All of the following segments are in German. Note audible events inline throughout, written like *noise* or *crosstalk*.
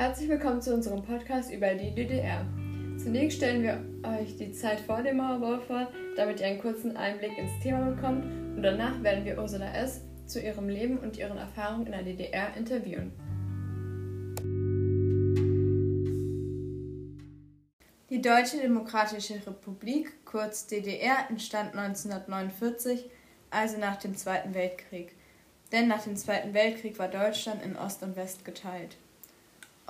Herzlich willkommen zu unserem Podcast über die DDR. Zunächst stellen wir euch die Zeit vor dem Mauerbau vor, damit ihr einen kurzen Einblick ins Thema bekommt und danach werden wir Ursula S. zu ihrem Leben und ihren Erfahrungen in der DDR interviewen. Die Deutsche Demokratische Republik, kurz DDR, entstand 1949, also nach dem Zweiten Weltkrieg. Denn nach dem Zweiten Weltkrieg war Deutschland in Ost und West geteilt.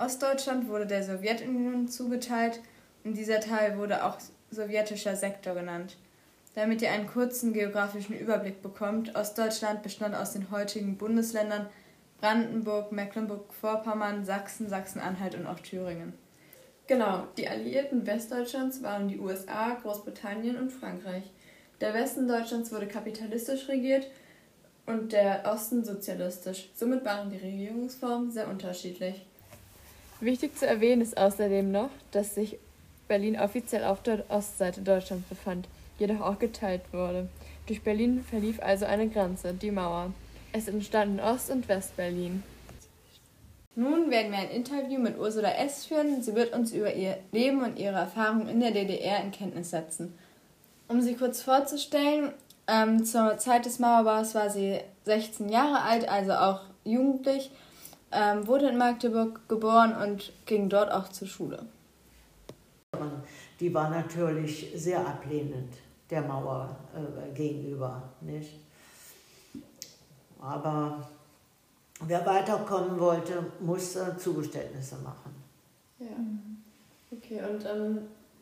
Ostdeutschland wurde der Sowjetunion zugeteilt und dieser Teil wurde auch sowjetischer Sektor genannt. Damit ihr einen kurzen geografischen Überblick bekommt, Ostdeutschland bestand aus den heutigen Bundesländern Brandenburg, Mecklenburg-Vorpommern, Sachsen, Sachsen-Anhalt und auch Thüringen. Genau, die Alliierten Westdeutschlands waren die USA, Großbritannien und Frankreich. Der Westen Deutschlands wurde kapitalistisch regiert und der Osten sozialistisch. Somit waren die Regierungsformen sehr unterschiedlich. Wichtig zu erwähnen ist außerdem noch, dass sich Berlin offiziell auf der Ostseite Deutschlands befand, jedoch auch geteilt wurde. Durch Berlin verlief also eine Grenze, die Mauer. Es entstanden Ost- und Westberlin. Nun werden wir ein Interview mit Ursula S. führen. Sie wird uns über ihr Leben und ihre Erfahrungen in der DDR in Kenntnis setzen. Um sie kurz vorzustellen, ähm, zur Zeit des Mauerbaus war sie 16 Jahre alt, also auch jugendlich, ähm, wurde in Magdeburg geboren und ging dort auch zur Schule. Die war natürlich sehr ablehnend der Mauer äh, gegenüber, nicht? Aber wer weiterkommen wollte, musste Zugeständnisse machen. Ja. Okay, und ähm,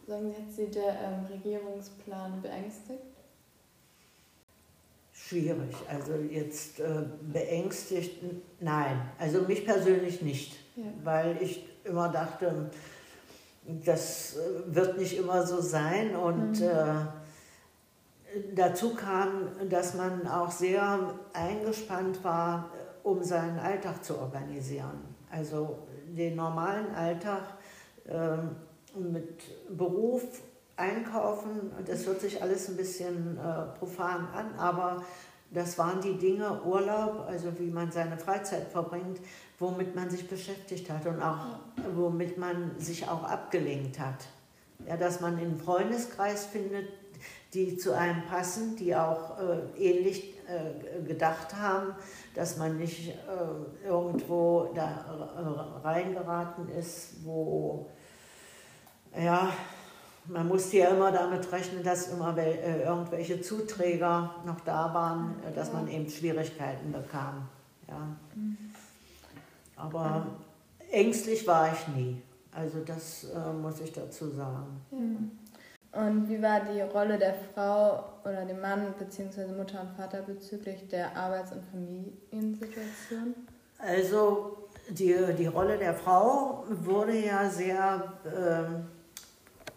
sagen Sie, hat Sie der ähm, Regierungsplan beängstigt? Schwierig. Also jetzt äh, beängstigt, nein. Also mich persönlich nicht. Ja. Weil ich immer dachte, das äh, wird nicht immer so sein. Und mhm. äh, dazu kam, dass man auch sehr eingespannt war, um seinen Alltag zu organisieren. Also den normalen Alltag äh, mit Beruf, Einkaufen, das hört sich alles ein bisschen äh, profan an, aber das waren die Dinge, Urlaub, also wie man seine Freizeit verbringt, womit man sich beschäftigt hat und auch womit man sich auch abgelenkt hat. Ja, dass man einen Freundeskreis findet, die zu einem passen, die auch äh, ähnlich äh, gedacht haben, dass man nicht äh, irgendwo da reingeraten ist, wo ja, man musste ja immer damit rechnen, dass immer äh, irgendwelche Zuträger noch da waren, äh, dass man eben Schwierigkeiten bekam. Ja. Mhm. Aber ängstlich war ich nie. Also das äh, muss ich dazu sagen. Und wie war die Rolle der Frau oder dem Mann bzw. Mutter und Vater bezüglich der Arbeits- und Familiensituation? Also die, die Rolle der Frau wurde ja sehr, äh,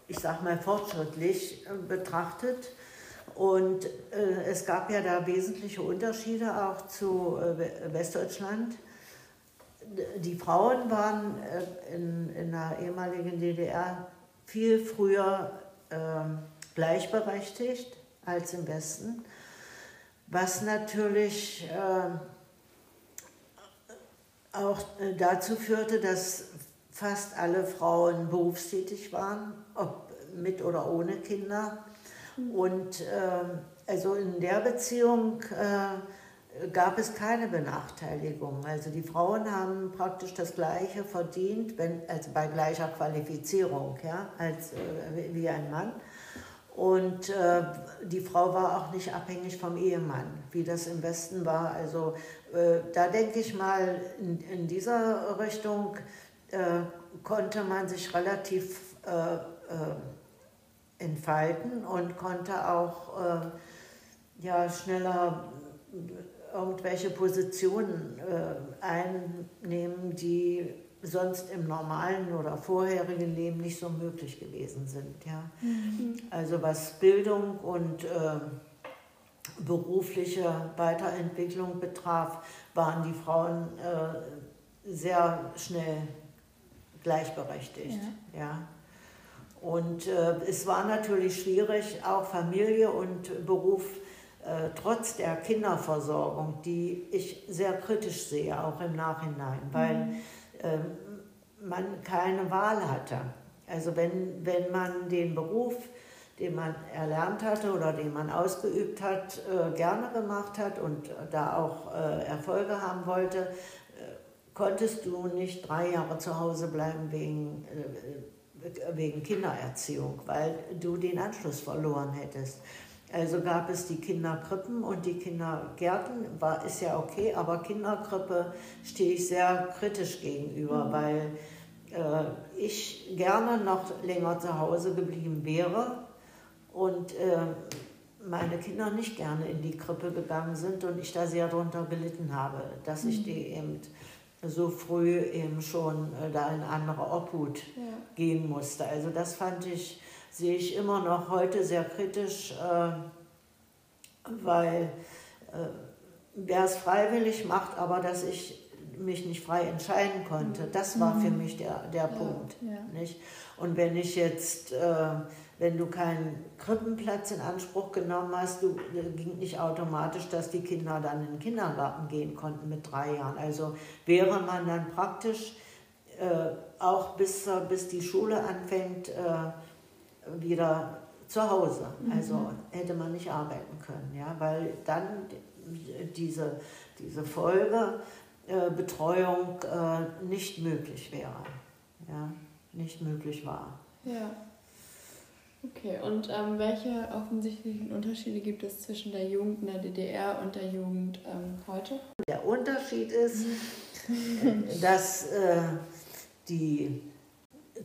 ich sag mal, fortschrittlich äh, betrachtet. Und äh, es gab ja da wesentliche Unterschiede auch zu äh, Westdeutschland die Frauen waren äh, in, in der ehemaligen DDR viel früher äh, gleichberechtigt als im Westen, was natürlich äh, auch äh, dazu führte, dass fast alle Frauen berufstätig waren, ob mit oder ohne Kinder. Mhm. Und äh, also in der Beziehung äh, gab es keine Benachteiligung. Also die Frauen haben praktisch das Gleiche verdient, wenn, also bei gleicher Qualifizierung, ja, als äh, wie ein Mann. Und äh, die Frau war auch nicht abhängig vom Ehemann, wie das im Westen war. Also äh, da denke ich mal, in, in dieser Richtung äh, konnte man sich relativ äh, äh, entfalten und konnte auch ja, schneller irgendwelche Positionen äh, einnehmen, die sonst im normalen oder vorherigen Leben nicht so möglich gewesen sind. Ja? Mhm. Also was Bildung und äh, berufliche Weiterentwicklung betraf, waren die Frauen äh, sehr schnell gleichberechtigt. Ja. ja. Und äh, es war natürlich schwierig, auch Familie und Beruf äh, trotz der Kinderversorgung, die ich sehr kritisch sehe, auch im Nachhinein, weil mhm. äh, man keine Wahl hatte. Also wenn, wenn man den Beruf, den man erlernt hatte oder den man ausgeübt hat, äh, gerne gemacht hat und da auch äh, Erfolge haben wollte, äh, konntest du nicht drei Jahre zu Hause bleiben wegen, wegen Kindererziehung, weil du den Anschluss verloren hättest. Also gab es die Kinderkrippen und die Kindergärten, war, ist ja okay, aber Kinderkrippe stehe ich sehr kritisch gegenüber, mhm. weil äh, ich gerne noch länger zu Hause geblieben wäre und äh, meine Kinder nicht gerne in die Krippe gegangen sind und ich da sehr darunter gelitten habe, dass mhm. ich die eben so früh eben schon äh, da in andere Obhut ja. gehen musste. Also das fand ich sehe ich immer noch heute sehr kritisch, äh, weil äh, wer es freiwillig macht, aber dass ich mich nicht frei entscheiden konnte, das war für mhm. mich der, der Punkt. Ja. Nicht? Und wenn ich jetzt, äh, wenn du keinen Krippenplatz in Anspruch genommen hast, du, ging nicht automatisch, dass die Kinder dann in den Kindergarten gehen konnten mit drei Jahren. Also wäre man dann praktisch äh, auch bis, bis die Schule anfängt, äh, wieder zu Hause. Mhm. Also hätte man nicht arbeiten können, ja, weil dann diese, diese Folgebetreuung äh, äh, nicht möglich wäre. Ja, nicht möglich war. Ja. Okay, und ähm, welche offensichtlichen Unterschiede gibt es zwischen der Jugend in der DDR und der Jugend ähm, heute? Der Unterschied ist, *laughs* dass äh, die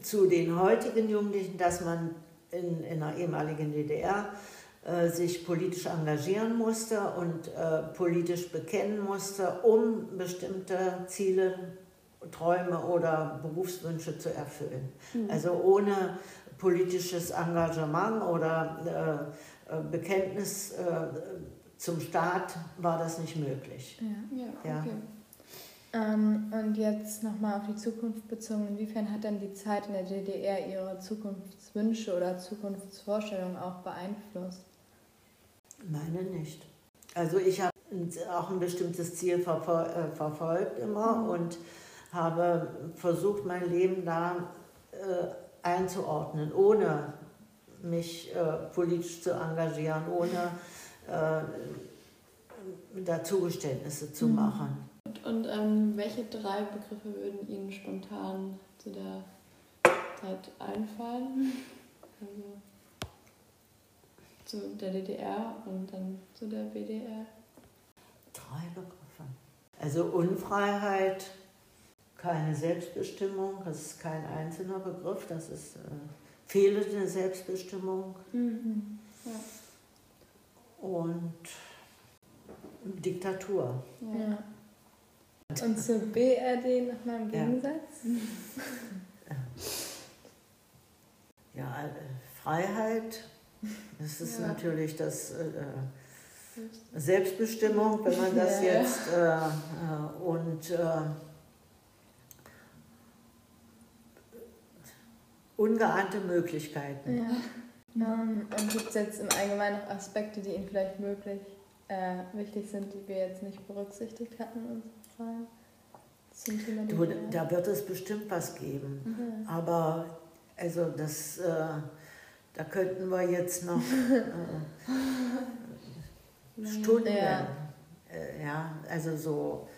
zu den heutigen Jugendlichen, dass man in, in der ehemaligen DDR äh, sich politisch engagieren musste und äh, politisch bekennen musste, um bestimmte Ziele, Träume oder Berufswünsche zu erfüllen. Mhm. Also ohne politisches Engagement oder äh, äh Bekenntnis äh, zum Staat war das nicht möglich. Ja, ja, okay. Ähm, und jetzt nochmal auf die Zukunft bezogen, inwiefern hat denn die Zeit in der DDR Ihre Zukunftswünsche oder Zukunftsvorstellungen auch beeinflusst? Meine nicht. Also ich habe auch ein bestimmtes Ziel verfol äh, verfolgt immer mhm. und habe versucht, mein Leben da äh, einzuordnen, ohne mich äh, politisch zu engagieren, ohne äh, da Zugeständnisse zu mhm. machen. Und, und ähm, welche drei Begriffe würden Ihnen spontan zu der Zeit einfallen? Also zu der DDR und dann zu der BDR? Drei Begriffe. Also Unfreiheit, keine Selbstbestimmung, das ist kein einzelner Begriff, das ist äh, fehlende Selbstbestimmung. Mhm. Ja. Und Diktatur. Ja. Und zur BRD nochmal im Gegensatz? Ja, *laughs* ja äh, Freiheit, das ist natürlich das äh, äh, Selbstbestimmung, wenn man das jetzt äh, äh, und ungeahnte Möglichkeiten. Ja. Um, und gibt es jetzt im Allgemeinen noch Aspekte, die Ihnen vielleicht möglich äh, wichtig sind, die wir jetzt nicht berücksichtigt hatten in unserer Frage? Zum Thema du, da wird es bestimmt was geben. Mhm. Aber also das, äh, da könnten wir jetzt noch äh, *laughs* Stunden, ja. Äh, ja, also so.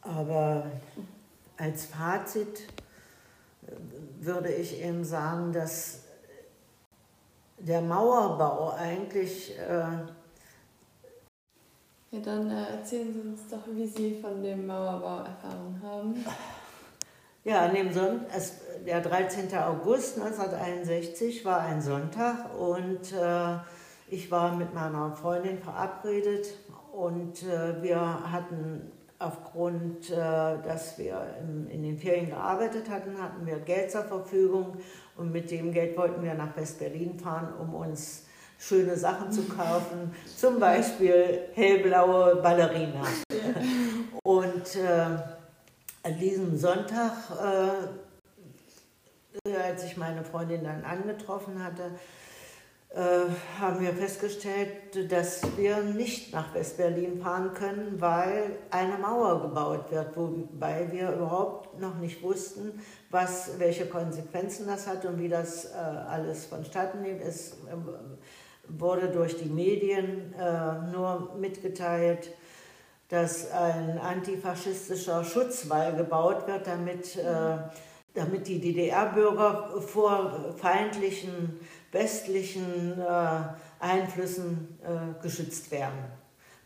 Aber als Fazit würde ich eben sagen, dass der Mauerbau eigentlich äh, ja, dann äh, erzählen Sie uns doch, wie Sie von dem Mauerbau Erfahrung haben. Ja, an dem Son es, der 13. August 1961 war ein Sonntag und äh, ich war mit meiner Freundin verabredet und äh, wir hatten aufgrund, äh, dass wir in, in den Ferien gearbeitet hatten, hatten wir Geld zur Verfügung und mit dem Geld wollten wir nach West-Berlin fahren, um uns schöne Sachen zu kaufen, *laughs* zum Beispiel hellblaue Ballerina. Und äh, an diesem Sonntag, äh, als ich meine Freundin dann angetroffen hatte, äh, haben wir festgestellt, dass wir nicht nach West-Berlin fahren können, weil eine Mauer gebaut wird, wobei wir überhaupt noch nicht wussten, was, welche Konsequenzen das hat und wie das äh, alles vonstatten geht. Es äh, wurde durch die Medien äh, nur mitgeteilt, dass ein antifaschistischer Schutzwall gebaut wird, damit, äh, damit die DDR-Bürger vor feindlichen westlichen äh, Einflüssen äh, geschützt werden.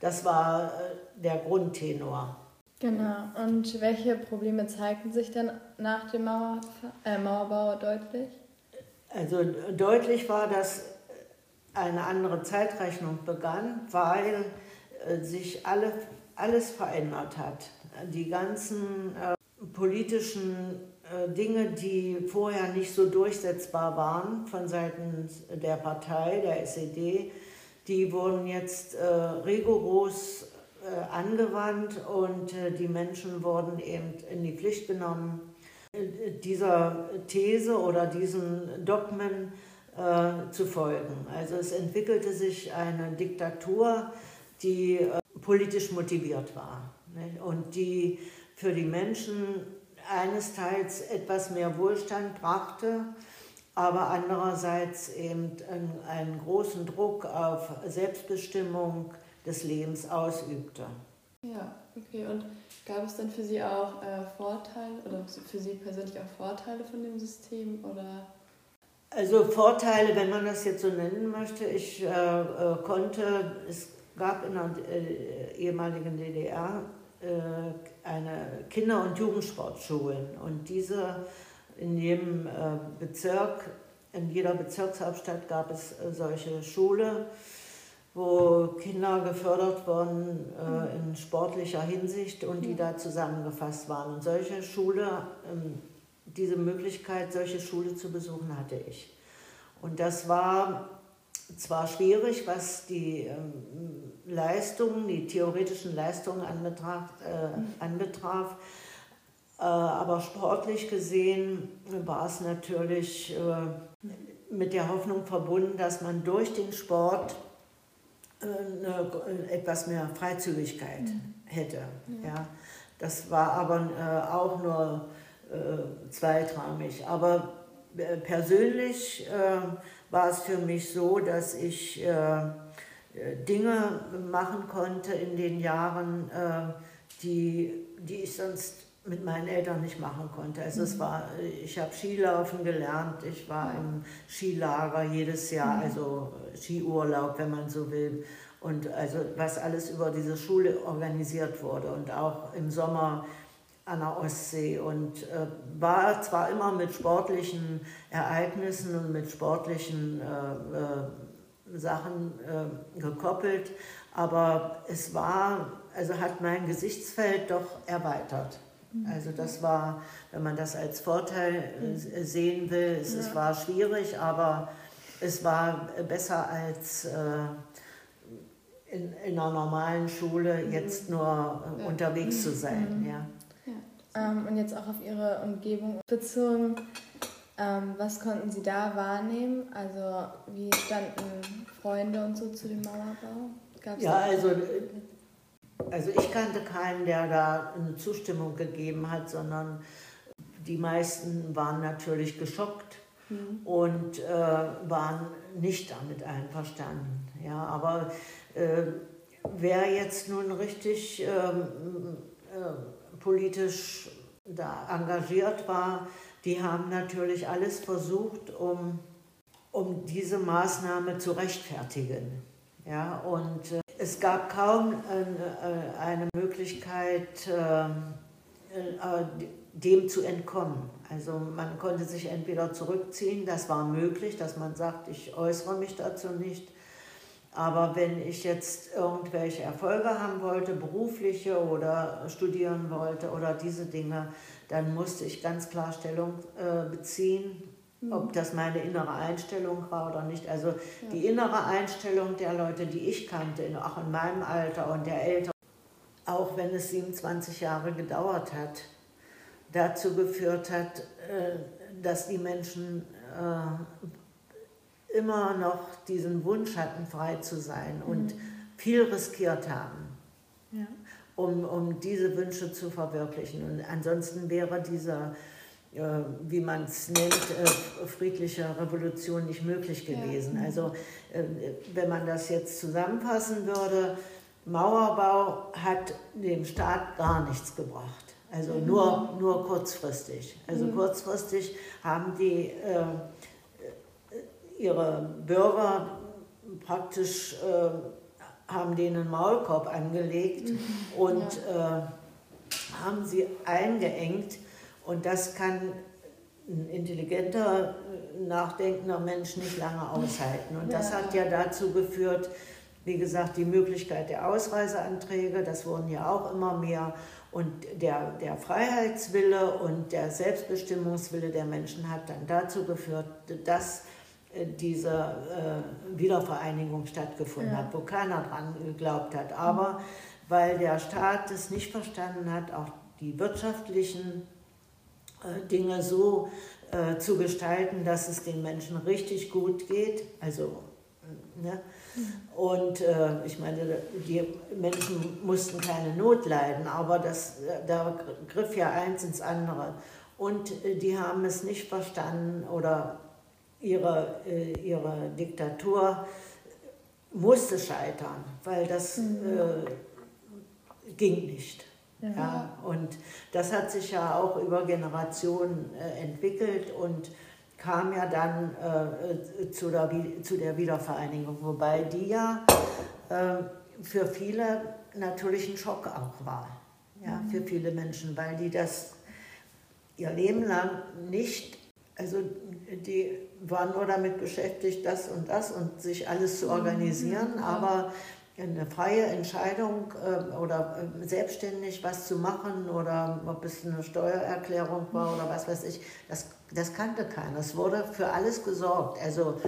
Das war äh, der Grundtenor. Genau. Und welche Probleme zeigten sich dann nach dem Mauer, äh, Mauerbau deutlich? Also deutlich war, dass eine andere Zeitrechnung begann, weil äh, sich alle, alles verändert hat. Die ganzen äh, politischen äh, Dinge, die vorher nicht so durchsetzbar waren von Seiten der Partei, der SED, die wurden jetzt äh, rigoros äh, angewandt und äh, die Menschen wurden eben in die Pflicht genommen, äh, dieser These oder diesen Dogmen äh, zu folgen. Also es entwickelte sich eine Diktatur, die politisch motiviert war nicht? und die für die Menschen einesteils etwas mehr Wohlstand brachte, aber andererseits eben einen, großen Druck auf Selbstbestimmung des Lebens ausübte. Ja, okay. Und gab es dann für Sie auch äh, Vorteile oder für Sie persönlich auch Vorteile von dem System oder? Also Vorteile, wenn man das jetzt so nennen möchte. Ich äh, äh, konnte, es gab in der äh, ehemaligen DDR eine Kinder- und Jugendsportschulen. Und diese in jedem äh, Bezirk, in jeder Bezirkshauptstadt gab es äh, solche Schule, wo Kinder gefördert wurden in sportlicher Hinsicht und die da zusammengefasst waren. Und solche Schule, ähm, diese Möglichkeit, solche Schule zu besuchen, hatte ich. Und das war zwar schwierig, was die ähm, Leistungen, die theoretischen Leistungen anbetraf, äh, anbetraf äh, aber sportlich gesehen war es natürlich äh, mit der Hoffnung verbunden, dass man durch den Sport äh, eine, etwas mehr Freizügigkeit mhm. hätte. Ja. ja. Das war aber äh, auch nur äh, zweitrangig. Aber persönlich war es für mich so, dass ich äh, Dinge machen konnte in den Jahren, äh, die, die ich sonst mit meinen Eltern nicht machen konnte. Also es mhm. war, ich habe Skilaufen gelernt, ich war im Skilager jedes Jahr, mhm. also Skiurlaub, wenn man so will. Und also was alles über diese Schule organisiert wurde und auch im Sommer an der Ostsee und äh, war zwar immer mit sportlichen Ereignissen und mit sportlichen äh, äh, Sachen äh, gekoppelt, aber es war, also hat mein Gesichtsfeld doch erweitert. Mhm. Also das war, wenn man das als Vorteil äh, sehen will, es, ja. es, war schwierig, aber es war besser als äh, in, in einer normalen Schule jetzt nur ja. unterwegs zu sein. Mhm. Ja. Ähm, und jetzt auch auf Ihre Umgebung bezogen. Ähm, was konnten Sie da wahrnehmen? Also wie standen Freunde und so zu dem Mauerbau? Gab's ja, also, also ich kannte keinen, der da eine Zustimmung gegeben hat, sondern die meisten waren natürlich geschockt mhm. und äh, waren nicht damit einverstanden. Ja, aber äh, wer jetzt nun richtig ähm, äh, politisch da engagiert war, die haben natürlich alles versucht, um, um diese Maßnahme zu rechtfertigen. Ja, und äh, es gab kaum äh, eine Möglichkeit, äh, äh, dem zu entkommen. Also man konnte sich entweder zurückziehen, das war möglich, dass man sagt, ich äußere mich dazu nicht, aber wenn ich jetzt irgendwelche Erfolge haben wollte, berufliche oder studieren wollte oder diese Dinge, dann musste ich ganz klar Stellung äh, beziehen, mhm. ob das meine innere Einstellung war oder nicht. Also ja. die innere Einstellung der Leute, die ich kannte, auch in meinem Alter und der Eltern, auch wenn es 27 Jahre gedauert hat, dazu geführt hat, äh, dass die Menschen äh, immer noch diesen Wunsch hatten, frei zu sein und mhm. viel riskiert haben, ja. um, um diese Wünsche zu verwirklichen. Und ansonsten wäre dieser, äh, wie man es nennt, äh, friedliche Revolution nicht möglich gewesen. Ja. Also äh, wenn man das jetzt zusammenfassen würde, Mauerbau hat dem Staat gar nichts gebracht. Also mhm. nur, nur kurzfristig. Also mhm. kurzfristig haben die äh, ihre Bürger praktisch äh, haben denen einen Maulkorb angelegt mhm. und ja. äh, haben sie eingeengt. Und das kann ein intelligenter, nachdenkender Mensch nicht lange aushalten. Und das ja. hat ja dazu geführt, wie gesagt, die Möglichkeit der Ausreiseanträge, das wurden ja auch immer mehr. Und der, der Freiheitswille und der Selbstbestimmungswille der Menschen hat dann dazu geführt, dass diese äh, Wiedervereinigung stattgefunden ja. hat, wo keiner dran geglaubt hat. Aber weil der Staat es nicht verstanden hat, auch die wirtschaftlichen äh, Dinge so äh, zu gestalten, dass es den Menschen richtig gut geht. Also, ne? Und äh, ich meine, die Menschen mussten keine Not leiden, aber das, da griff ja eins ins andere. Und äh, die haben es nicht verstanden oder ihre, äh, ihre Diktatur musste scheitern, weil das mhm. äh, ging nicht. Ja. ja. und das hat sich ja auch über Generationen äh, entwickelt und kam ja dann äh, zu, der, zu der Wiedervereinigung, wobei die ja äh, für viele natürlich ein Schock auch war. Ja, mhm. für viele Menschen, weil die das ihr Leben lang nicht, also die waren nur damit beschäftigt, das und das und sich alles zu mhm. organisieren, mhm. aber eine freie Entscheidung äh, oder äh, selbstständig was zu machen oder ob es eine Steuererklärung war oder was weiß ich, das, das kannte keiner. Es wurde für alles gesorgt. Also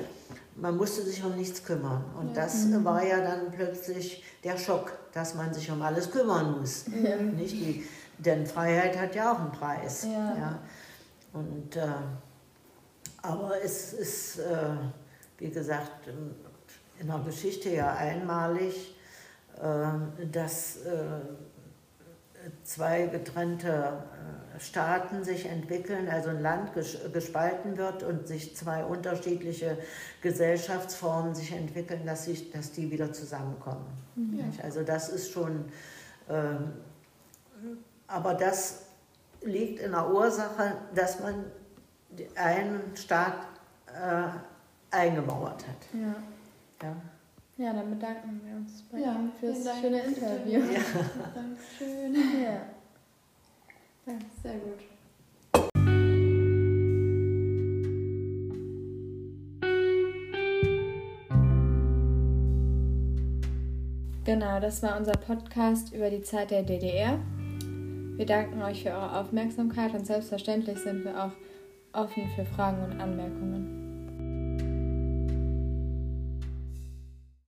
man musste sich um nichts kümmern. Und das mhm. war ja dann plötzlich der Schock, dass man sich um alles kümmern muss. Ja. Nicht die, denn Freiheit hat ja auch einen Preis. Ja. ja. Und äh, aber es ist, äh, wie gesagt, in der Geschichte ja einmalig, äh, dass äh, zwei getrennte Staaten sich entwickeln, also ein Land gespalten wird und sich zwei unterschiedliche Gesellschaftsformen sich entwickeln, dass, sich, dass die wieder zusammenkommen. Mhm. Also das ist schon, ähm, aber das liegt in der Ursache, dass man einen Staat äh, eingemauert hat. Ja. ja. Ja, dann bedanken wir uns bei ja, Ihnen fürs Dank schöne Interview. Ja. Dankeschön. Ja. ja, sehr gut. Genau, das war unser Podcast über die Zeit der DDR. Wir danken euch für eure Aufmerksamkeit und selbstverständlich sind wir auch offen für Fragen und Anmerkungen.